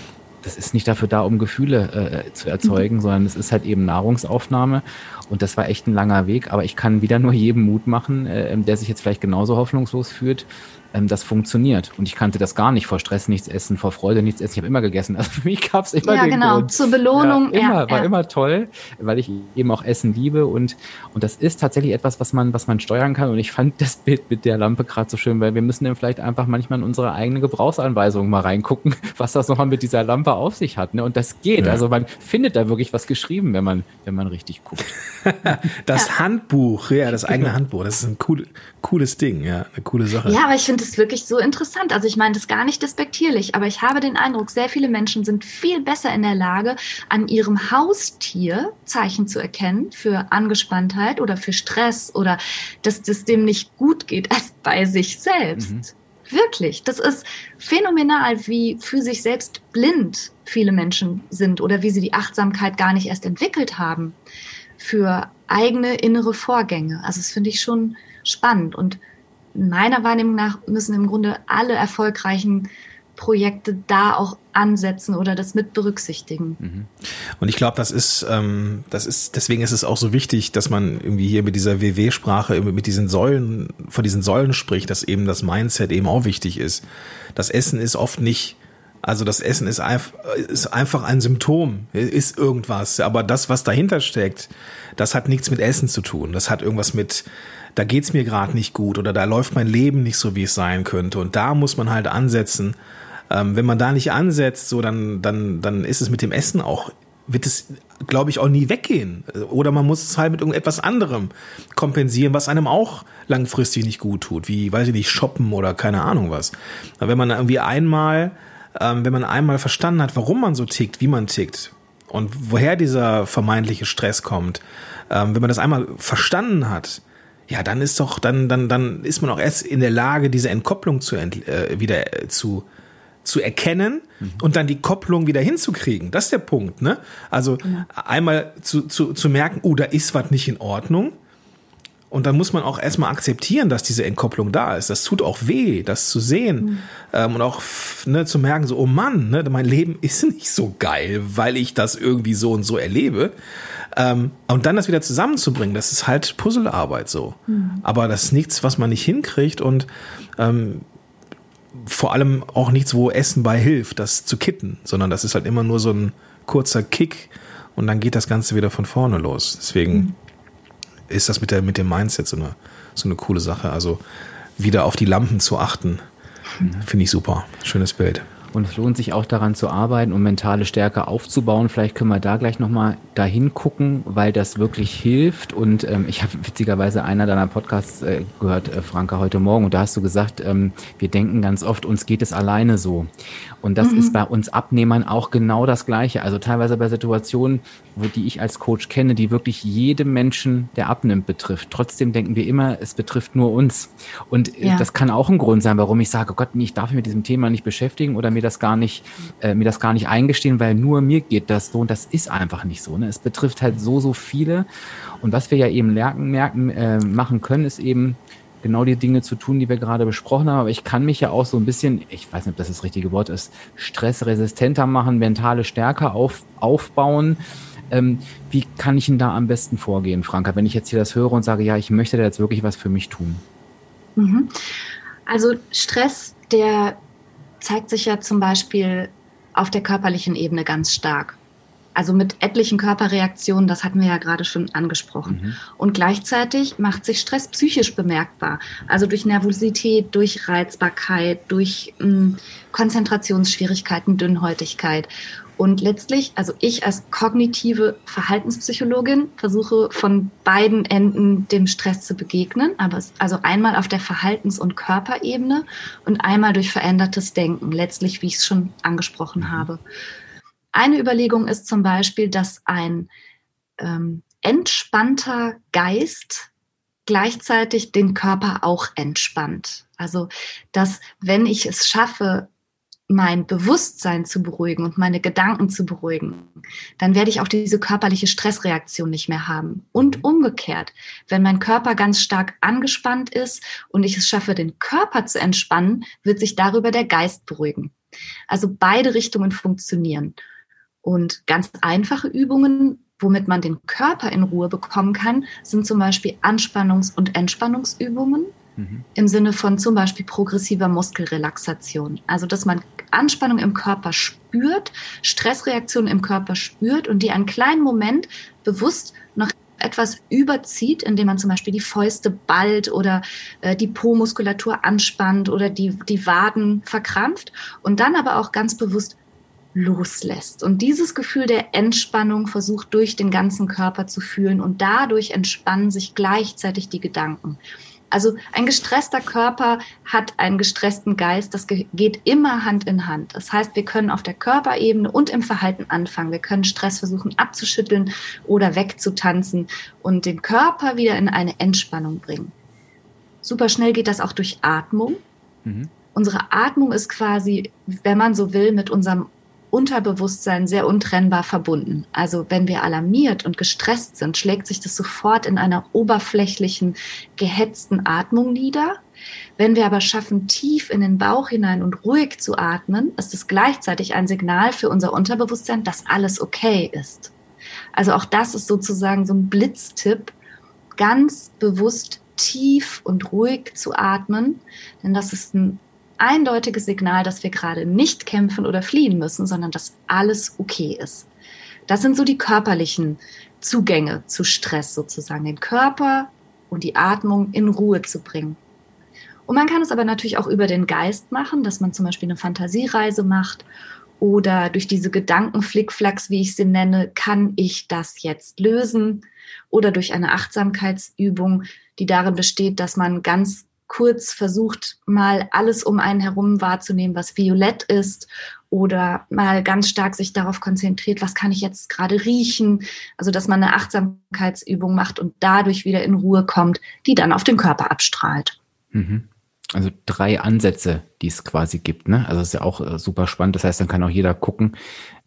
das ist nicht dafür da, um Gefühle äh, zu erzeugen, mhm. sondern es ist halt eben Nahrungsaufnahme. Und das war echt ein langer Weg. Aber ich kann wieder nur jedem Mut machen, äh, der sich jetzt vielleicht genauso hoffnungslos fühlt, ähm, das funktioniert. Und ich kannte das gar nicht, vor Stress nichts essen, vor Freude nichts essen. Ich habe immer gegessen. Also für mich gab es immer ja, den genau. Grund. Zur Belohnung. Ja, immer, ja, war ja. immer toll, weil ich eben auch Essen liebe. Und, und das ist tatsächlich etwas, was man, was man steuern kann. Und ich fand das Bild mit der Lampe gerade so schön, weil wir müssen dann vielleicht einfach manchmal in unsere eigene Gebrauchsanweisung mal reingucken, was das nochmal mit dieser Lampe auf sich hat. Ne? Und das geht. Ja. Also man findet da wirklich was geschrieben, wenn man, wenn man richtig guckt. das Handbuch, ja, das eigene Handbuch. Das ist ein cool, cooles Ding, ja, eine coole Sache. Ja, aber ich finde es wirklich so interessant. Also ich meine das gar nicht despektierlich, aber ich habe den Eindruck, sehr viele Menschen sind viel besser in der Lage, an ihrem Haustier Zeichen zu erkennen für Angespanntheit oder für Stress oder dass das dem nicht gut geht, als bei sich selbst. Mhm. Wirklich, das ist phänomenal, wie für sich selbst blind viele Menschen sind oder wie sie die Achtsamkeit gar nicht erst entwickelt haben für eigene innere Vorgänge. Also das finde ich schon spannend. Und meiner Wahrnehmung nach müssen im Grunde alle erfolgreichen Projekte da auch ansetzen oder das mit berücksichtigen. Mhm. Und ich glaube, das ist, ähm, das ist, deswegen ist es auch so wichtig, dass man irgendwie hier mit dieser WW-Sprache, mit diesen Säulen, von diesen Säulen spricht, dass eben das Mindset eben auch wichtig ist. Das Essen ist oft nicht, also das Essen ist, einfach, ist einfach ein Symptom, ist irgendwas. Aber das, was dahinter steckt, das hat nichts mit Essen zu tun. Das hat irgendwas mit da geht's mir gerade nicht gut oder da läuft mein Leben nicht so, wie es sein könnte. Und da muss man halt ansetzen. Ähm, wenn man da nicht ansetzt, so dann, dann, dann ist es mit dem Essen auch wird es, glaube ich, auch nie weggehen. Oder man muss es halt mit irgendetwas anderem kompensieren, was einem auch langfristig nicht gut tut, wie, weiß ich nicht, shoppen oder keine Ahnung was. Aber wenn man irgendwie einmal, ähm, wenn man einmal verstanden hat, warum man so tickt, wie man tickt und woher dieser vermeintliche Stress kommt, ähm, wenn man das einmal verstanden hat, ja, dann ist doch, dann, dann, dann ist man auch erst in der Lage, diese Entkopplung zu äh, wieder äh, zu zu erkennen mhm. und dann die Kopplung wieder hinzukriegen. Das ist der Punkt, ne? Also genau. einmal zu, zu, zu merken, oh, da ist was nicht in Ordnung. Und dann muss man auch erstmal akzeptieren, dass diese Entkopplung da ist. Das tut auch weh, das zu sehen. Mhm. Ähm, und auch ne, zu merken, so, oh Mann, ne, mein Leben ist nicht so geil, weil ich das irgendwie so und so erlebe. Ähm, und dann das wieder zusammenzubringen, das ist halt Puzzlearbeit so. Mhm. Aber das ist nichts, was man nicht hinkriegt. Und ähm, vor allem auch nichts, wo Essen bei hilft, das zu kitten, sondern das ist halt immer nur so ein kurzer Kick und dann geht das Ganze wieder von vorne los. Deswegen mhm. Ist das mit der mit dem Mindset so eine so eine coole Sache. Also wieder auf die Lampen zu achten, mhm. finde ich super. Schönes Bild. Und es lohnt sich auch daran zu arbeiten, um mentale Stärke aufzubauen. Vielleicht können wir da gleich nochmal dahin gucken, weil das wirklich hilft. Und ähm, ich habe witzigerweise einer deiner Podcasts äh, gehört, äh, Franka, heute Morgen. Und da hast du gesagt, ähm, wir denken ganz oft, uns geht es alleine so. Und das mhm. ist bei uns Abnehmern auch genau das Gleiche. Also teilweise bei Situationen, wo die ich als Coach kenne, die wirklich jedem Menschen, der abnimmt, betrifft. Trotzdem denken wir immer, es betrifft nur uns. Und äh, ja. das kann auch ein Grund sein, warum ich sage, oh Gott, ich darf mich mit diesem Thema nicht beschäftigen oder mir das gar nicht, äh, mir das gar nicht eingestehen, weil nur mir geht das so und das ist einfach nicht so. Ne? Es betrifft halt so, so viele. Und was wir ja eben merken, merken äh, machen können, ist eben genau die Dinge zu tun, die wir gerade besprochen haben. Aber ich kann mich ja auch so ein bisschen, ich weiß nicht, ob das das richtige Wort ist, stressresistenter machen, mentale Stärke auf, aufbauen ähm, wie kann ich denn da am besten vorgehen, Franka, wenn ich jetzt hier das höre und sage, ja, ich möchte da jetzt wirklich was für mich tun? Mhm. Also Stress, der zeigt sich ja zum Beispiel auf der körperlichen Ebene ganz stark. Also mit etlichen Körperreaktionen, das hatten wir ja gerade schon angesprochen. Mhm. Und gleichzeitig macht sich Stress psychisch bemerkbar. Also durch Nervosität, durch Reizbarkeit, durch mh, hm, Konzentrationsschwierigkeiten, Dünnhäutigkeit. Und letztlich, also ich als kognitive Verhaltenspsychologin versuche von beiden Enden dem Stress zu begegnen, aber also einmal auf der Verhaltens- und Körperebene und einmal durch verändertes Denken, letztlich, wie ich es schon angesprochen mhm. habe. Eine Überlegung ist zum Beispiel, dass ein ähm, entspannter Geist gleichzeitig den Körper auch entspannt. Also, dass wenn ich es schaffe, mein Bewusstsein zu beruhigen und meine Gedanken zu beruhigen, dann werde ich auch diese körperliche Stressreaktion nicht mehr haben. Und umgekehrt, wenn mein Körper ganz stark angespannt ist und ich es schaffe, den Körper zu entspannen, wird sich darüber der Geist beruhigen. Also beide Richtungen funktionieren. Und ganz einfache Übungen, womit man den Körper in Ruhe bekommen kann, sind zum Beispiel Anspannungs- und Entspannungsübungen Mhm. Im Sinne von zum Beispiel progressiver Muskelrelaxation. Also, dass man Anspannung im Körper spürt, Stressreaktionen im Körper spürt und die einen kleinen Moment bewusst noch etwas überzieht, indem man zum Beispiel die Fäuste ballt oder äh, die Po-Muskulatur anspannt oder die, die Waden verkrampft und dann aber auch ganz bewusst loslässt. Und dieses Gefühl der Entspannung versucht durch den ganzen Körper zu fühlen und dadurch entspannen sich gleichzeitig die Gedanken. Also ein gestresster Körper hat einen gestressten Geist. Das geht immer Hand in Hand. Das heißt, wir können auf der Körperebene und im Verhalten anfangen. Wir können Stress versuchen abzuschütteln oder wegzutanzen und den Körper wieder in eine Entspannung bringen. Super schnell geht das auch durch Atmung. Mhm. Unsere Atmung ist quasi, wenn man so will, mit unserem Unterbewusstsein sehr untrennbar verbunden. Also wenn wir alarmiert und gestresst sind, schlägt sich das sofort in einer oberflächlichen, gehetzten Atmung nieder. Wenn wir aber schaffen, tief in den Bauch hinein und ruhig zu atmen, ist es gleichzeitig ein Signal für unser Unterbewusstsein, dass alles okay ist. Also auch das ist sozusagen so ein Blitztipp, ganz bewusst tief und ruhig zu atmen, denn das ist ein eindeutiges Signal, dass wir gerade nicht kämpfen oder fliehen müssen, sondern dass alles okay ist. Das sind so die körperlichen Zugänge zu Stress sozusagen. Den Körper und die Atmung in Ruhe zu bringen. Und man kann es aber natürlich auch über den Geist machen, dass man zum Beispiel eine Fantasiereise macht oder durch diese Gedankenflickflacks, wie ich sie nenne, kann ich das jetzt lösen oder durch eine Achtsamkeitsübung, die darin besteht, dass man ganz kurz versucht, mal alles um einen herum wahrzunehmen, was violett ist oder mal ganz stark sich darauf konzentriert, was kann ich jetzt gerade riechen. Also, dass man eine Achtsamkeitsübung macht und dadurch wieder in Ruhe kommt, die dann auf den Körper abstrahlt. Mhm. Also drei Ansätze, die es quasi gibt. Ne? Also das ist ja auch äh, super spannend. Das heißt, dann kann auch jeder gucken,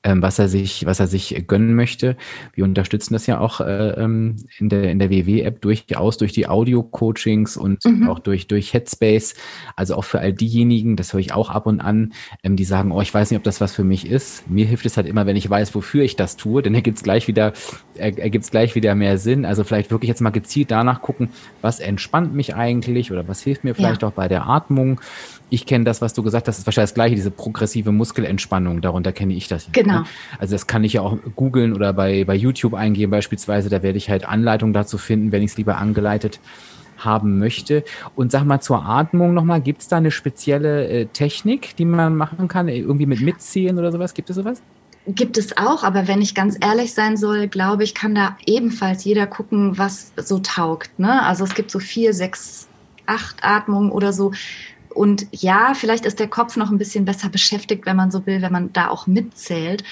was er sich, was er sich gönnen möchte. Wir unterstützen das ja auch äh, ähm, in der in der WW-App durchaus durch die Audio-Coachings und mhm. auch durch durch Headspace. Also auch für all diejenigen, das höre ich auch ab und an, ähm, die sagen, oh, ich weiß nicht, ob das was für mich ist. Mir hilft es halt immer, wenn ich weiß, wofür ich das tue, denn ergibt es gleich wieder ergibt es gleich wieder mehr Sinn. Also vielleicht wirklich jetzt mal gezielt danach gucken, was entspannt mich eigentlich oder was hilft mir vielleicht ja. auch bei der Atmung ich kenne das, was du gesagt hast, ist wahrscheinlich das gleiche, diese progressive Muskelentspannung, darunter kenne ich das. Genau. Ne? Also das kann ich ja auch googeln oder bei, bei YouTube eingeben beispielsweise, da werde ich halt Anleitungen dazu finden, wenn ich es lieber angeleitet haben möchte. Und sag mal zur Atmung nochmal, gibt es da eine spezielle äh, Technik, die man machen kann, irgendwie mit Mitziehen oder sowas? Gibt es sowas? Gibt es auch, aber wenn ich ganz ehrlich sein soll, glaube ich, kann da ebenfalls jeder gucken, was so taugt. Ne? Also es gibt so vier, sechs, acht Atmungen oder so. Und ja, vielleicht ist der Kopf noch ein bisschen besser beschäftigt, wenn man so will, wenn man da auch mitzählt.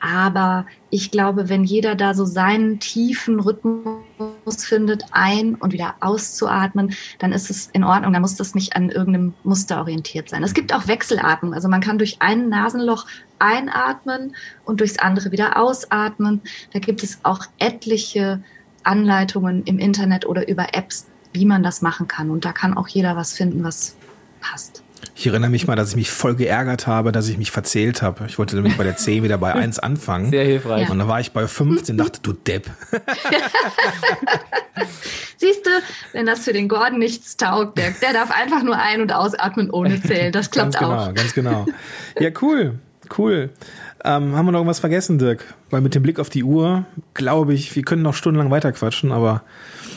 Aber ich glaube, wenn jeder da so seinen tiefen Rhythmus findet, ein- und wieder auszuatmen, dann ist es in Ordnung. Dann muss das nicht an irgendeinem Muster orientiert sein. Es gibt auch Wechselatmung. Also man kann durch ein Nasenloch einatmen und durchs andere wieder ausatmen. Da gibt es auch etliche Anleitungen im Internet oder über Apps, wie man das machen kann. Und da kann auch jeder was finden, was passt. Ich erinnere mich mal, dass ich mich voll geärgert habe, dass ich mich verzählt habe. Ich wollte nämlich bei der 10 wieder bei 1 anfangen. Sehr hilfreich. Und dann war ich bei 15 dachte, du Depp. Siehst du, wenn das für den Gordon nichts taugt, der, der darf einfach nur ein- und ausatmen ohne zählen. Das klappt ganz genau, auch. Ganz genau. Ja, cool. Cool. Ähm, haben wir noch irgendwas vergessen, Dirk? Weil mit dem Blick auf die Uhr, glaube ich, wir können noch stundenlang weiterquatschen, aber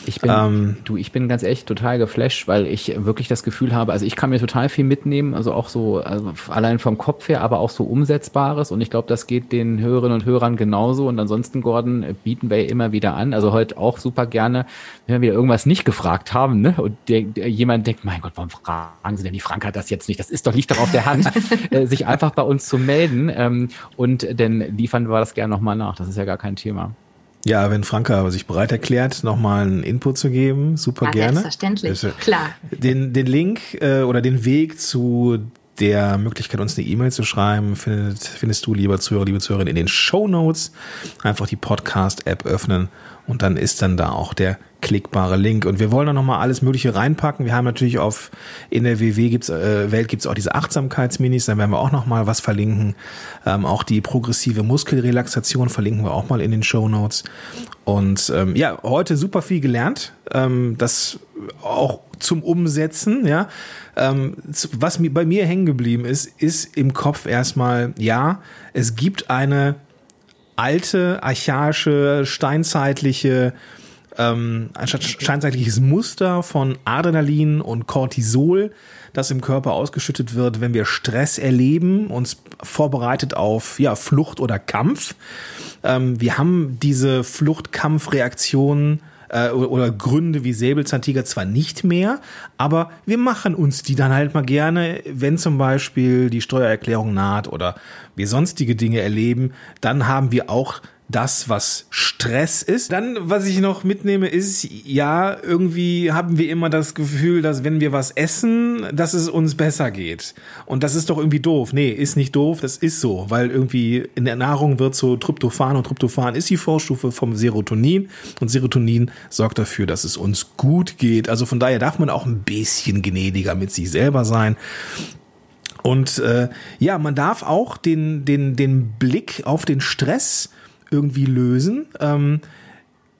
ich bin, ähm, du, ich bin ganz echt total geflasht, weil ich wirklich das Gefühl habe, also ich kann mir total viel mitnehmen, also auch so, also allein vom Kopf her, aber auch so Umsetzbares. Und ich glaube, das geht den Hörerinnen und Hörern genauso. Und ansonsten, Gordon, bieten wir immer wieder an, also heute auch super gerne, wenn wir wieder irgendwas nicht gefragt haben, ne, und der, der, jemand denkt, mein Gott, warum fragen Sie denn, die Frank hat das jetzt nicht, das ist doch, liegt doch auf der Hand, äh, sich einfach bei uns zu melden. Ähm, und dann liefern wir das gerne nochmal nach, das ist ja gar kein Thema. Ja, wenn Franka sich bereit erklärt, nochmal einen Input zu geben, super ja, gerne. Selbstverständlich, klar. Den, den Link äh, oder den Weg zu der Möglichkeit, uns eine E-Mail zu schreiben, findet, findest du, lieber Zuhörer, liebe Zuhörerin, in den Show Notes. Einfach die Podcast-App öffnen und dann ist dann da auch der klickbare Link. Und wir wollen da nochmal alles Mögliche reinpacken. Wir haben natürlich auf, in der WW gibt's, äh, Welt gibt's auch diese Achtsamkeitsminis, da werden wir auch nochmal was verlinken. Ähm, auch die progressive Muskelrelaxation verlinken wir auch mal in den Show Notes. Und ähm, ja, heute super viel gelernt. Ähm, das auch zum Umsetzen, ja. Ähm, was mir, bei mir hängen geblieben ist, ist im Kopf erstmal, ja, es gibt eine alte, archaische, steinzeitliche ähm, ein steinzeitliches Muster von Adrenalin und Cortisol, das im Körper ausgeschüttet wird, wenn wir Stress erleben, uns vorbereitet auf ja, Flucht oder Kampf. Ähm, wir haben diese Flucht-Kampf-Reaktionen äh, oder Gründe wie Säbelzahntiger zwar nicht mehr, aber wir machen uns die dann halt mal gerne, wenn zum Beispiel die Steuererklärung naht oder wir sonstige Dinge erleben, dann haben wir auch das, was Stress ist. Dann, was ich noch mitnehme, ist, ja, irgendwie haben wir immer das Gefühl, dass wenn wir was essen, dass es uns besser geht. Und das ist doch irgendwie doof. Nee, ist nicht doof, das ist so, weil irgendwie in der Nahrung wird so Tryptophan und Tryptophan ist die Vorstufe vom Serotonin und Serotonin sorgt dafür, dass es uns gut geht. Also von daher darf man auch ein bisschen gnädiger mit sich selber sein. Und äh, ja, man darf auch den, den, den Blick auf den Stress irgendwie lösen. Ähm,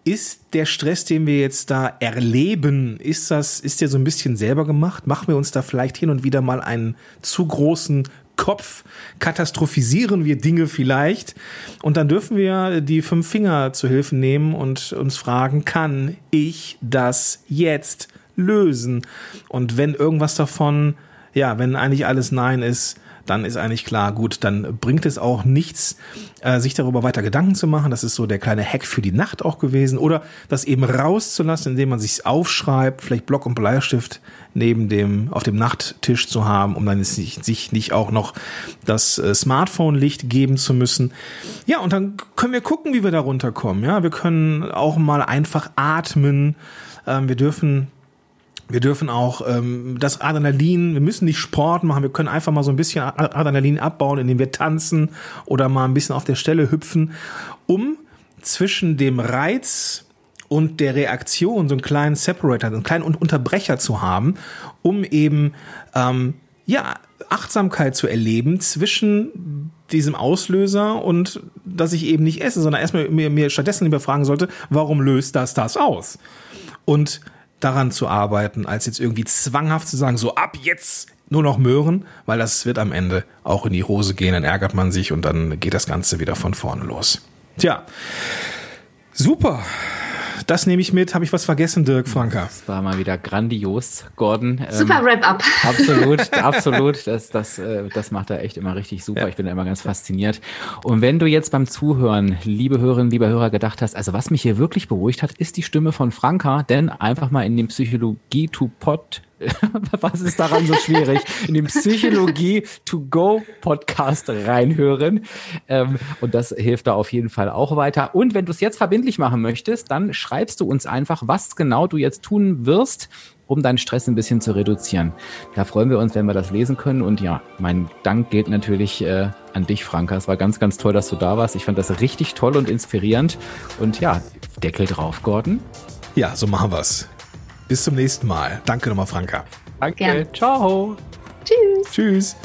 ist der Stress, den wir jetzt da erleben, ist das, ist der so ein bisschen selber gemacht? Machen wir uns da vielleicht hin und wieder mal einen zu großen Kopf katastrophisieren wir Dinge vielleicht. Und dann dürfen wir die fünf Finger zu Hilfe nehmen und uns fragen, kann ich das jetzt lösen? Und wenn irgendwas davon, ja, wenn eigentlich alles Nein ist, dann ist eigentlich klar, gut, dann bringt es auch nichts, äh, sich darüber weiter Gedanken zu machen. Das ist so der kleine Hack für die Nacht auch gewesen. Oder das eben rauszulassen, indem man sich aufschreibt, vielleicht Block und Bleistift neben dem, auf dem Nachttisch zu haben, um dann sich, sich nicht auch noch das äh, Smartphone-Licht geben zu müssen. Ja, und dann können wir gucken, wie wir da runterkommen. Ja, wir können auch mal einfach atmen. Ähm, wir dürfen wir dürfen auch ähm, das Adrenalin, wir müssen nicht Sport machen, wir können einfach mal so ein bisschen Adrenalin abbauen, indem wir tanzen oder mal ein bisschen auf der Stelle hüpfen, um zwischen dem Reiz und der Reaktion so einen kleinen Separator, einen kleinen Unterbrecher zu haben, um eben ähm, ja Achtsamkeit zu erleben zwischen diesem Auslöser und dass ich eben nicht esse, sondern erstmal mir, mir stattdessen lieber fragen sollte, warum löst das das aus? Und daran zu arbeiten, als jetzt irgendwie zwanghaft zu sagen, so ab jetzt nur noch Möhren, weil das wird am Ende auch in die Hose gehen, dann ärgert man sich und dann geht das Ganze wieder von vorne los. Tja, super das nehme ich mit. Habe ich was vergessen, Dirk Franker? Das war mal wieder grandios, Gordon. Super ähm, Wrap-up. Absolut, absolut. Das, das, äh, das macht er echt immer richtig super. Ja. Ich bin da immer ganz fasziniert. Und wenn du jetzt beim Zuhören, liebe Hörerinnen, lieber Hörer, gedacht hast, also was mich hier wirklich beruhigt hat, ist die Stimme von Franka, denn einfach mal in den Psychologie to Pod was ist daran so schwierig? In den Psychologie to go Podcast reinhören. Ähm, und das hilft da auf jeden Fall auch weiter. Und wenn du es jetzt verbindlich machen möchtest, dann schreibst du uns einfach, was genau du jetzt tun wirst, um deinen Stress ein bisschen zu reduzieren. Da freuen wir uns, wenn wir das lesen können. Und ja, mein Dank geht natürlich äh, an dich, Franka. Es war ganz, ganz toll, dass du da warst. Ich fand das richtig toll und inspirierend. Und ja, Deckel drauf, Gordon. Ja, so machen wir's. Bis zum nächsten Mal. Danke nochmal, Franka. Danke. Ciao. Tschüss. Tschüss.